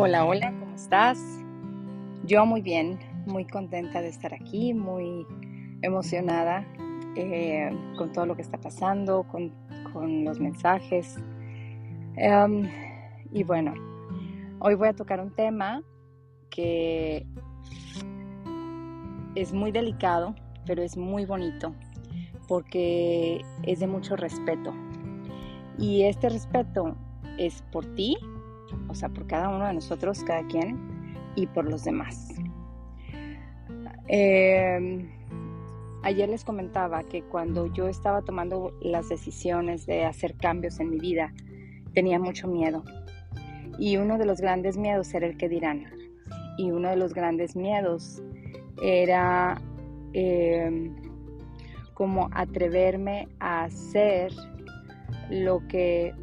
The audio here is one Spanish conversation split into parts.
Hola, hola, ¿cómo estás? Yo muy bien, muy contenta de estar aquí, muy emocionada eh, con todo lo que está pasando, con, los mensajes. Em, y bueno, hoy voy a tocar un tema que es muy delicado, pero es muy bonito porque es de mucho respeto. Y este respeto es por ti, o sea, por cada uno de nosotros, cada quien, y por los demás. Em, ayer les comentaba que cuando yo estaba tomando las decisiones de hacer cambios en mi vida, tenía mucho miedo. Y uno de los grandes miedos era el que dirán. Y uno de los grandes miedos era em, como atreverme a hacer lo que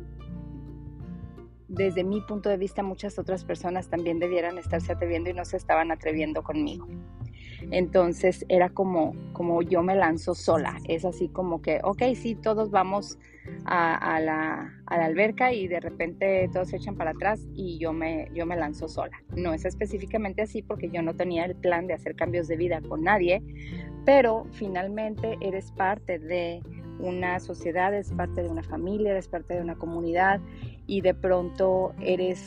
desde mi punto de vista muchas otras personas también debieran estarse atreviendo y no se estaban atreviendo conmigo. Entonces era como, como yo me lanzo sola. Es así como que, ok, sí, todos vamos a, la, alberca y de repente todos se echan para atrás y yo me, yo me lanzo sola. No es específicamente así porque yo no tenía el plan de hacer cambios de vida con nadie, pero finalmente eres parte de una sociedad, es parte de una familia, eres parte de una comunidad y de pronto eres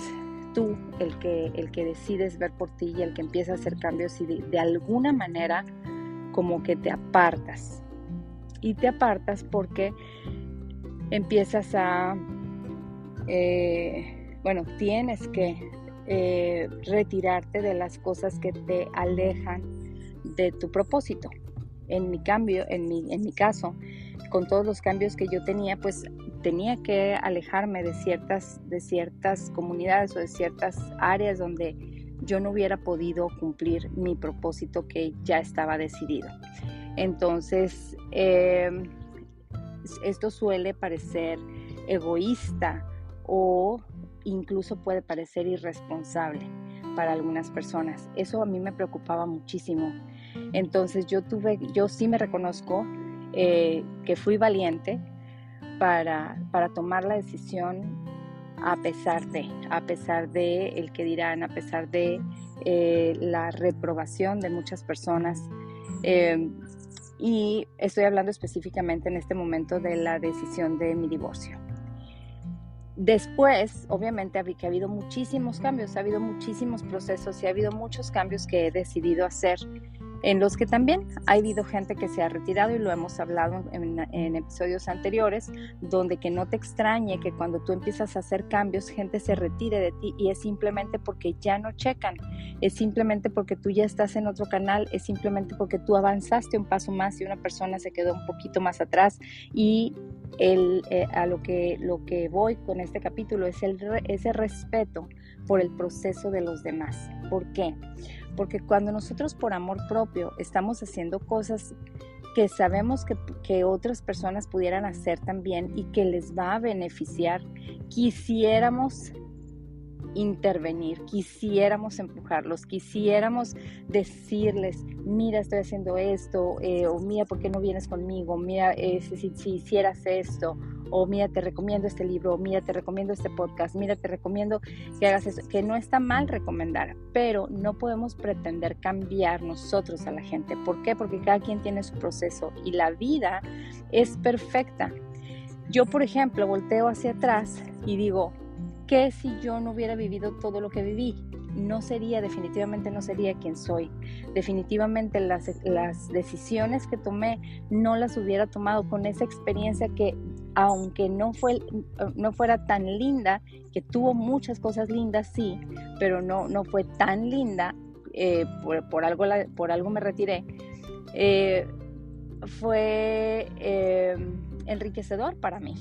tú el que, el que decides ver por ti y el que empieza a hacer cambios y de, alguna manera como que te apartas. Y te apartas porque empiezas a, eh, bueno, tienes que eh, retirarte de las cosas que te alejan de tu propósito. En mi cambio, en mi, en mi caso, con todos los cambios que yo tenía, pues tenía que alejarme de ciertas, de ciertas comunidades o de ciertas áreas donde yo no hubiera podido cumplir mi propósito que ya estaba decidido. Entonces, em, esto suele parecer egoísta o incluso puede parecer irresponsable para algunas personas. Eso a mí me preocupaba muchísimo. Entonces yo tuve, yo sí me reconozco eh, que fui valiente para, tomar la decisión a pesar de, a pesar de el que dirán, a pesar de eh, la reprobación de muchas personas. Eh, y estoy hablando específicamente en este momento de la decisión de mi divorcio. Después, obviamente, que ha habido muchísimos cambios, ha habido muchísimos procesos y ha habido muchos cambios que he decidido hacer en los que también ha habido gente que se ha retirado y lo hemos hablado en, episodios anteriores, donde que no te extrañe que cuando tú empiezas a hacer cambios, gente se retire de ti y es simplemente porque ya no checan, es simplemente porque tú ya estás en otro canal, es simplemente porque tú avanzaste un paso más y una persona se quedó un poquito más atrás y el, eh, a lo que, lo que voy con este capítulo es el, ese respeto por el proceso de los demás. ¿Por qué? Porque cuando nosotros por amor propio estamos haciendo cosas que sabemos que, que, otras personas pudieran hacer también y que les va a beneficiar, quisiéramos intervenir, quisiéramos empujarlos, quisiéramos decirles, mira, estoy haciendo esto, eh, o mira, ¿por qué no vienes conmigo? Mira, eh, si, si, hicieras esto, o mira, te recomiendo este libro, o mira, te recomiendo este podcast, mira, te recomiendo que hagas eso, que no está mal recomendar, pero no podemos pretender cambiar nosotros a la gente. ¿Por qué? Porque cada quien tiene su proceso y la vida es perfecta. Yo, por ejemplo, volteo hacia atrás y digo, ¿qué si yo no hubiera vivido todo lo que viví? No sería, definitivamente no sería quien soy. Definitivamente las, las decisiones que tomé no las hubiera tomado con esa experiencia que aunque no, fue, no fuera tan linda, que tuvo muchas cosas lindas, sí, pero no, no fue tan linda, eh, por, algo por algo me retiré, eh, fue eh, enriquecedor para mí.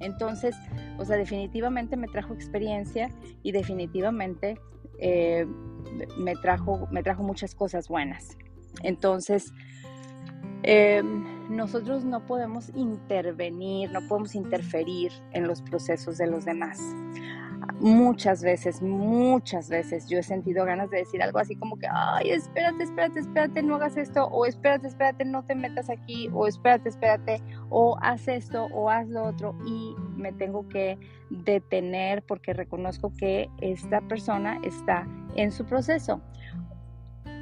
Entonces, o sea, definitivamente me trajo experiencia y definitivamente me, trajo, me trajo muchas cosas buenas. Entonces, Em, nosotros no podemos intervenir, no podemos interferir en los procesos de los demás. Muchas veces, muchas veces yo he sentido ganas de decir algo así como que, ay, espérate, espérate, espérate, no hagas esto, o espérate, espérate, no te metas aquí, o espérate, espérate, o haz esto, o haz lo otro. Y me tengo que detener porque reconozco que esta persona está en su proceso.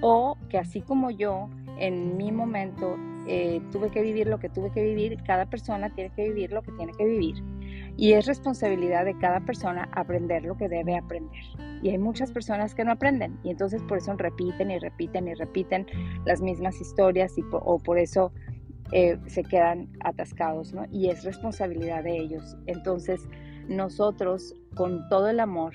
O que así como yo en mi momento eh, tuve que vivir lo que tuve que vivir, cada persona tiene que vivir lo que tiene que vivir. Y es responsabilidad de cada persona aprender lo que debe aprender. Y hay muchas personas que no aprenden y entonces por eso repiten y repiten y repiten las mismas historias y o por eso eh, se quedan atascados, ¿no? Y es responsabilidad de ellos. Entonces nosotros con todo el amor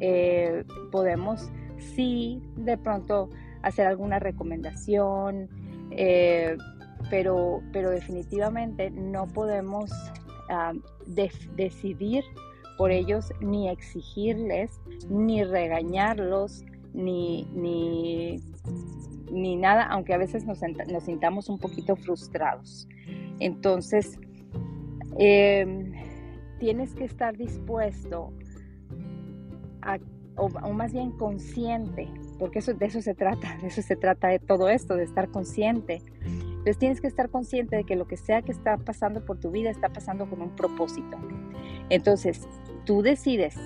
eh, podemos sí de pronto hacer alguna recomendación, eh, pero, pero definitivamente no podemos ah, decidir por ellos ni exigirles, ni regañarlos, ni, ni, ni nada, aunque a veces nos, nos, sintamos un poquito frustrados. Entonces, em, tienes que estar dispuesto a, o, más bien consciente porque eso, de eso se trata, de eso se trata de todo esto, de estar consciente. Entonces tienes que estar consciente de que lo que sea que está pasando por tu vida está pasando con un propósito. Entonces, tú decides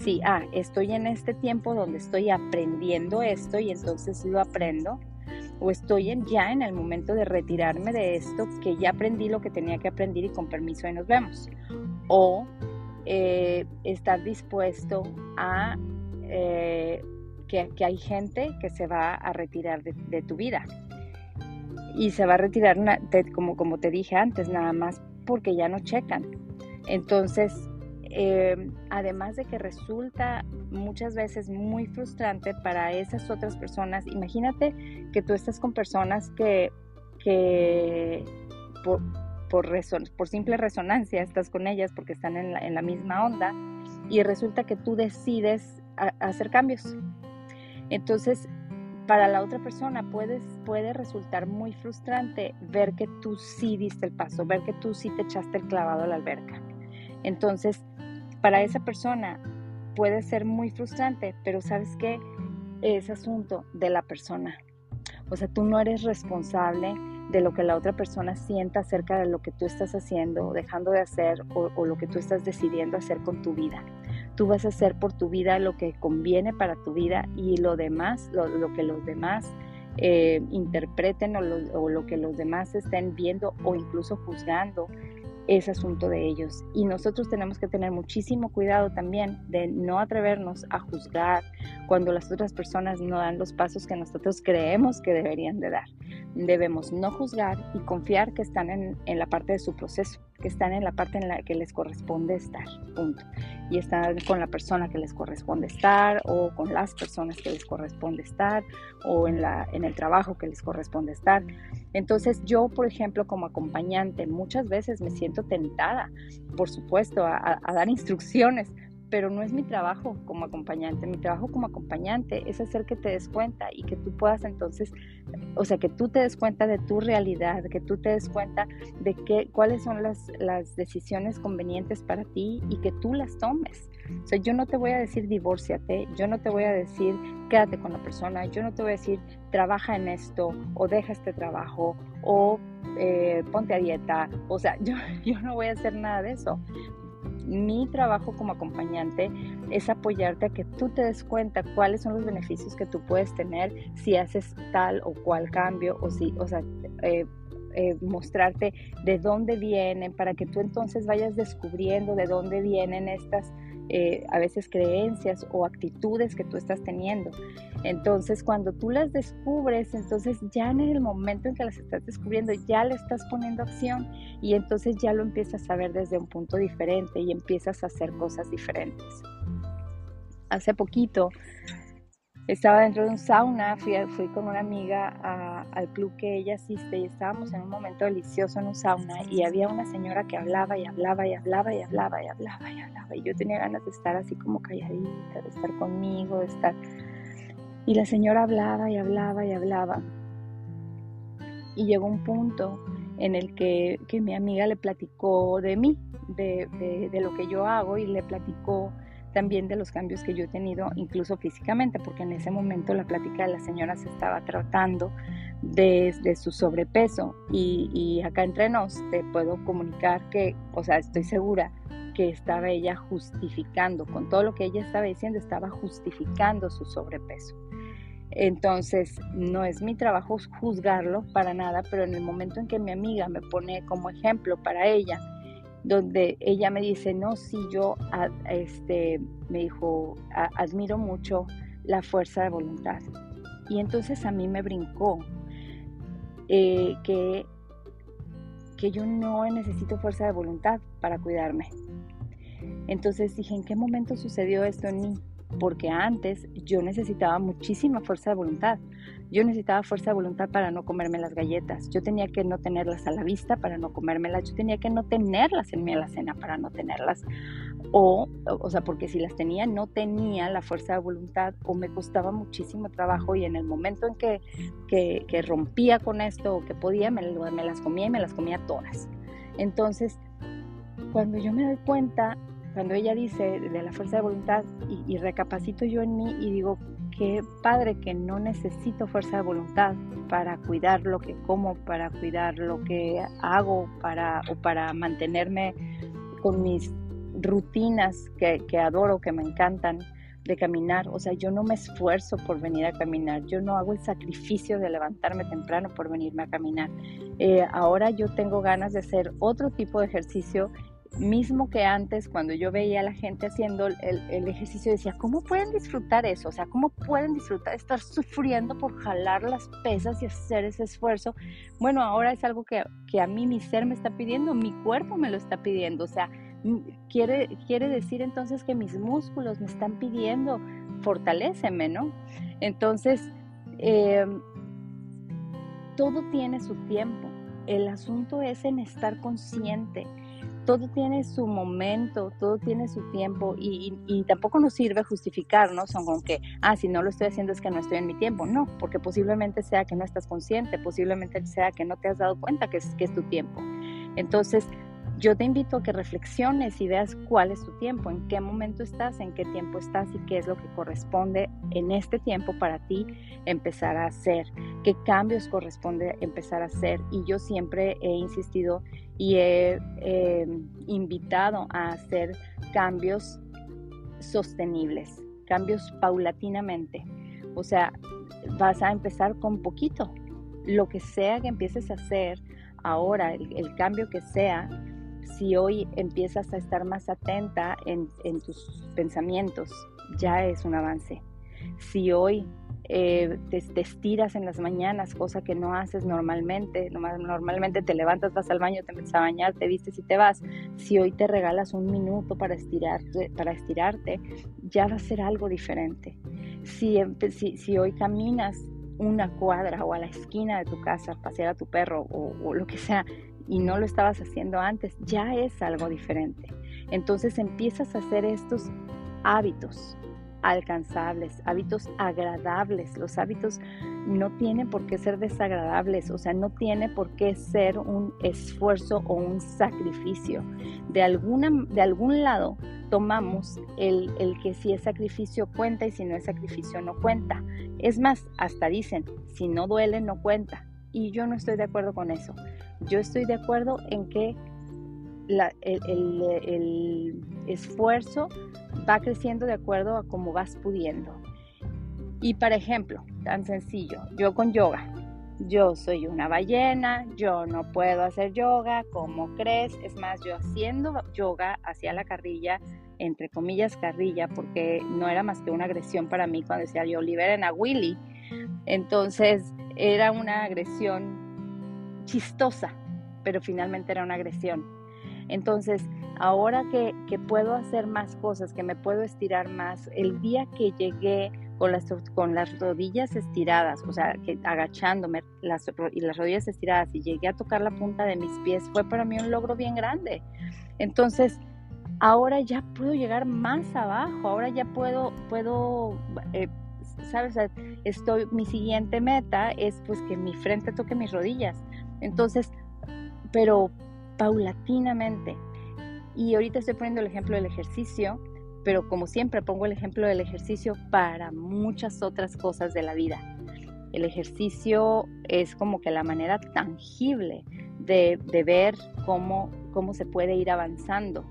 si, ah, estoy en este tiempo donde estoy aprendiendo esto y entonces lo aprendo, o estoy en, ya en el momento de retirarme de esto, que ya aprendí lo que tenía que aprender y con permiso ahí nos vemos. O eh, estar dispuesto a eh, que, hay gente que se va a retirar de, tu vida. Y se va a retirar, como, como te dije antes, nada más porque ya no checan. Entonces, eh, además de que resulta muchas veces muy frustrante para esas otras personas, imagínate que tú estás con personas que, que por, por, por simple resonancia estás con ellas porque están en la, en la misma onda y resulta que tú decides hacer cambios entonces, para la otra persona puedes, puede resultar muy frustrante ver que tú sí diste el paso, ver que tú sí te echaste el clavado a la alberca. Entonces, para esa persona puede ser muy frustrante, pero sabes qué? Es asunto de la persona. O sea, tú no eres responsable de lo que la otra persona sienta acerca de lo que tú estás haciendo, dejando de hacer o, o lo que tú estás decidiendo hacer con tu vida. Tú vas a hacer por tu vida lo que conviene para tu vida y lo demás, lo, que los demás eh, interpreten o lo, que los demás estén viendo o incluso juzgando es asunto de ellos. Y nosotros tenemos que tener muchísimo cuidado también de no atrevernos a juzgar cuando las otras personas no dan los pasos que nosotros creemos que deberían de dar. Debemos no juzgar y confiar que están en, en la parte de su proceso que están en la parte en la que les corresponde estar, punto. Y están con la persona que les corresponde estar o con las personas que les corresponde estar o en, la, en el trabajo que les corresponde estar. Entonces yo, por ejemplo, como acompañante, muchas veces me siento tentada, por supuesto, a, a dar instrucciones, pero no es mi trabajo como acompañante. Mi trabajo como acompañante es hacer que te des cuenta y que tú puedas entonces, o sea, que tú te des cuenta de tu realidad, que tú te des cuenta de qué, cuáles son las, las decisiones convenientes para ti y que tú las tomes. O sea, yo no te voy a decir divórciate, yo no te voy a decir quédate con la persona, yo no te voy a decir trabaja en esto o deja este trabajo o eh, ponte a dieta. O sea, yo, yo no voy a hacer nada de eso mi trabajo como acompañante es apoyarte a que tú te des cuenta cuáles son los beneficios que tú puedes tener si haces tal o cual cambio o si, o sea, eh, eh, mostrarte de dónde vienen para que tú entonces vayas descubriendo de dónde vienen estas eh, a veces creencias o actitudes que tú estás teniendo. Entonces, cuando tú las descubres, entonces ya en el momento en que las estás descubriendo, ya le estás poniendo acción y entonces ya lo empiezas a ver desde un punto diferente y empiezas a hacer cosas diferentes. Hace poquito estaba dentro de un sauna, fui, fui con una amiga al club que ella asiste y estábamos en un momento delicioso en un sauna y había una señora que hablaba y hablaba y hablaba y hablaba y hablaba y hablaba y yo tenía ganas de estar así como calladita, de estar conmigo, de estar... Y la señora hablaba y hablaba y hablaba. Y llegó un punto en el que, que mi amiga le platicó de mí, de, de, de lo que yo hago y le platicó también de los cambios que yo he tenido, incluso físicamente, porque en ese momento la plática de la señora se estaba tratando de, su sobrepeso. Y, acá entre nos te puedo comunicar que, o sea, estoy segura que estaba ella justificando, con todo lo que ella estaba diciendo, estaba justificando su sobrepeso. Entonces, no es mi trabajo juzgarlo para nada, pero en el momento en que mi amiga me pone como ejemplo para ella, donde ella me dice, no, si yo, este, me dijo, admiro mucho la fuerza de voluntad. Y entonces a mí me brincó eh, que, que yo no necesito fuerza de voluntad para cuidarme. Entonces dije, ¿en qué momento sucedió esto en mí? Porque antes yo necesitaba muchísima fuerza de voluntad. Yo necesitaba fuerza de voluntad para no comerme las galletas. Yo tenía que no tenerlas a la vista para no comérmelas. Yo tenía que no tenerlas en mi alacena para no tenerlas. O, o sea, porque si las tenía, no tenía la fuerza de voluntad o me costaba muchísimo trabajo y en el momento en que, que, rompía con esto o que podía, me, me las comía y me las comía todas. Entonces, cuando yo me doy cuenta cuando ella dice de la fuerza de voluntad y, recapacito yo en mí y digo, qué padre que no necesito fuerza de voluntad para cuidar lo que como, para cuidar lo que hago, para, o para mantenerme con mis rutinas que, que adoro, que me encantan de caminar. O sea, yo no me esfuerzo por venir a caminar, yo no hago el sacrificio de levantarme temprano por venirme a caminar. Eh, ahora yo tengo ganas de hacer otro tipo de ejercicio mismo que antes, cuando yo veía a la gente haciendo el, ejercicio, decía, ¿cómo pueden disfrutar eso? O sea, ¿cómo pueden disfrutar estar sufriendo por jalar las pesas y hacer ese esfuerzo? Bueno, ahora es algo que, a mí mi ser me está pidiendo, mi cuerpo me lo está pidiendo. O sea, quiere, quiere decir entonces que mis músculos me están pidiendo, fortaléceme, ¿no? Entonces, em, todo tiene su tiempo. El asunto es en estar consciente todo tiene su momento, todo tiene su tiempo y, tampoco nos sirve justificarnos con que, ah, si no lo estoy haciendo es que no estoy en mi tiempo. No, porque posiblemente sea que no estás consciente, posiblemente sea que no te has dado cuenta que es tu tiempo. Entonces, yo te invito a que reflexiones y veas cuál es tu tiempo, en qué momento estás, en qué tiempo estás y qué es lo que corresponde en este tiempo para ti empezar a hacer, qué cambios corresponde empezar a hacer. Y yo siempre he insistido y he invitado a hacer cambios sostenibles, cambios paulatinamente. O sea, vas a empezar con poquito. Lo que sea que empieces a hacer ahora, el cambio que sea, si hoy empiezas a estar más atenta en, tus pensamientos, ya es un avance. Si hoy eh, te, estiras en las mañanas, cosa que no haces normalmente, normalmente te levantas, vas al baño, te metes a bañar, te vistes y te vas. Si hoy te regalas un minuto para estirarte, para estirarte ya va a ser algo diferente. Si, si, hoy caminas una cuadra o a la esquina de tu casa, pasear a tu perro o lo que sea, y no lo estabas haciendo antes, ya es algo diferente. Entonces empiezas a hacer estos hábitos alcanzables, hábitos agradables. Los hábitos no tienen por qué ser desagradables, o sea, no tiene por qué ser un esfuerzo o un sacrificio. De, alguna, de algún lado tomamos el, el que si es sacrificio cuenta y si no es sacrificio no cuenta. Es más, hasta dicen, si no duele no cuenta. Y yo no estoy de acuerdo con eso. Yo estoy de acuerdo en que el, esfuerzo va creciendo de acuerdo a cómo vas pudiendo. Y por ejemplo, tan sencillo, yo con yoga, yo soy una ballena, yo no puedo hacer yoga, ¿cómo crees? Es más, yo haciendo yoga hacía la carrilla, entre comillas carrilla, porque no era más que una agresión para mí cuando decía yo liberen a Willy. Entonces era una agresión chistosa, pero finalmente era una agresión. Entonces, ahora que, puedo hacer más cosas, que me puedo estirar más, el día que llegué con las, con las rodillas estiradas, o sea, que agachándome las, y las rodillas estiradas y llegué a tocar la punta de mis pies, fue para mí un logro bien grande. Entonces, ahora ya puedo llegar más abajo, ahora ya puedo, puedo eh, ¿sabes? Estoy, mi siguiente meta es pues que mi frente toque mis rodillas. Entonces, pero paulatinamente. Y ahorita estoy poniendo el ejemplo del ejercicio, pero como siempre pongo el ejemplo del ejercicio para muchas otras cosas de la vida. El ejercicio es como que la manera tangible de, ver cómo, cómo se puede ir avanzando.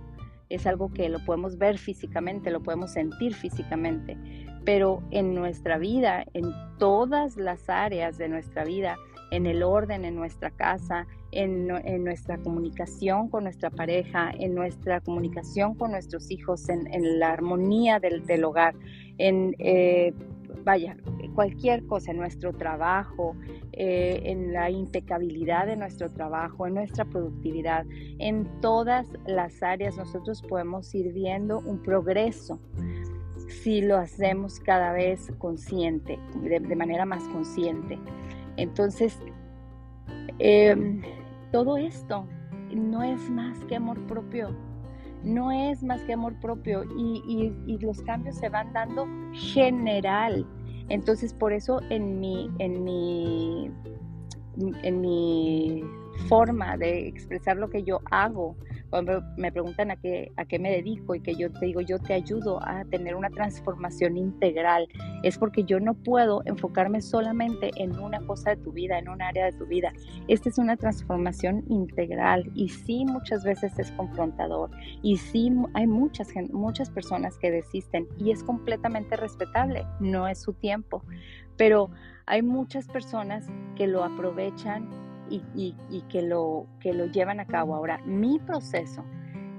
Es algo que lo podemos ver físicamente, lo podemos sentir físicamente, pero en nuestra vida, en todas las áreas de nuestra vida, en el orden en nuestra casa, en, nuestra comunicación con nuestra pareja, en nuestra comunicación con nuestros hijos, en, la armonía del, hogar, en, eh, vaya, cualquier cosa, en nuestro trabajo, eh, en la impecabilidad de nuestro trabajo, en nuestra productividad, en todas las áreas nosotros podemos ir viendo un progreso si lo hacemos cada vez consciente, de manera más consciente. Entonces, em, todo esto no es más que amor propio, no es más que amor propio y, los cambios se van dando general. Entonces, por eso en mi, en mi, en mi forma de expresar lo que yo hago, cuando me preguntan a qué, a qué me dedico y que yo te digo, yo te ayudo a tener una transformación integral, es porque yo no puedo enfocarme solamente en una cosa de tu vida, en un área de tu vida. Esta es una transformación integral y sí muchas veces es confrontador y sí hay muchas, muchas personas que desisten y es completamente respetable, no es su tiempo, pero hay muchas personas que lo aprovechan y, que, lo, que lo llevan a cabo. Ahora, mi proceso,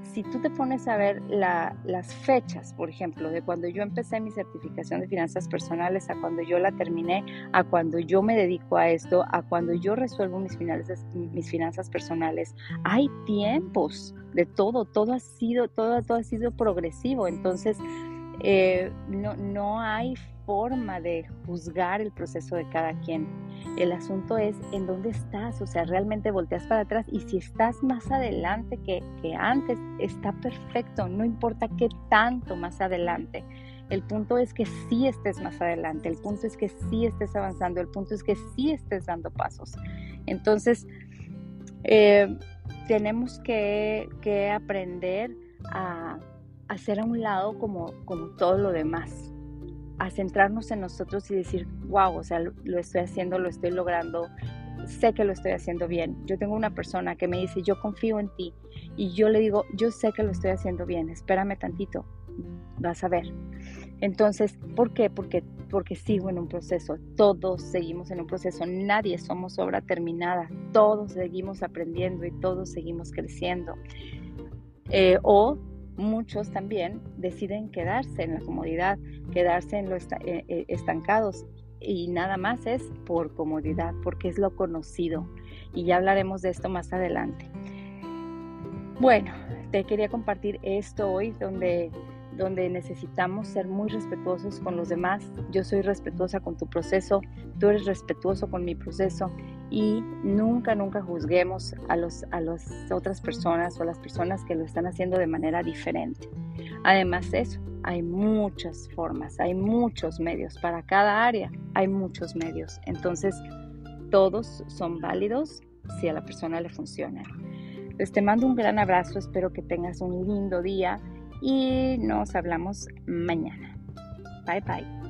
si tú te pones a ver las fechas, por ejemplo, de cuando yo empecé mi certificación de finanzas personales a cuando yo la terminé, a cuando yo me dedico a esto, a cuando yo resuelvo mis finanzas, mis finanzas personales, hay tiempos de todo, todo ha sido, todo, todo ha sido progresivo. Entonces, eh, no, no hay forma de juzgar el proceso de cada quien. El asunto es en dónde estás, o sea, realmente volteas para atrás y si estás más adelante que, que antes, está perfecto, no importa qué tanto más adelante. El punto es que sí estés más adelante, el punto es que sí estés avanzando, el punto es que sí estés dando pasos. Entonces, eh, tenemos que, que aprender a hacer a un lado como, como todo lo demás a centrarnos en nosotros y decir, wow, o sea, lo, estoy haciendo, lo estoy logrando, sé que lo estoy haciendo bien. Yo tengo una persona que me dice, yo confío en ti y yo le digo, yo sé que lo estoy haciendo bien, espérame tantito, vas a ver. Entonces, ¿por qué? Porque, porque sigo en un proceso, todos seguimos en un proceso, nadie somos obra terminada, todos seguimos aprendiendo y todos seguimos creciendo. Eh, o muchos también deciden quedarse en la comodidad, quedarse en lo eh, eh, estancados y nada más es por comodidad, porque es lo conocido. Y ya hablaremos de esto más adelante. Bueno, te quería compartir esto hoy donde donde necesitamos ser muy respetuosos con los demás. Yo soy respetuosa con tu proceso, tú eres respetuoso con mi proceso y nunca, nunca juzguemos a, los, a las otras personas o a las personas que lo están haciendo de manera diferente. Además de eso, hay muchas formas, hay muchos medios. Para cada área hay muchos medios. Entonces, todos son válidos si a la persona le funciona. Les te mando un gran abrazo, espero que tengas un lindo día y nos hablamos mañana. Bye bye.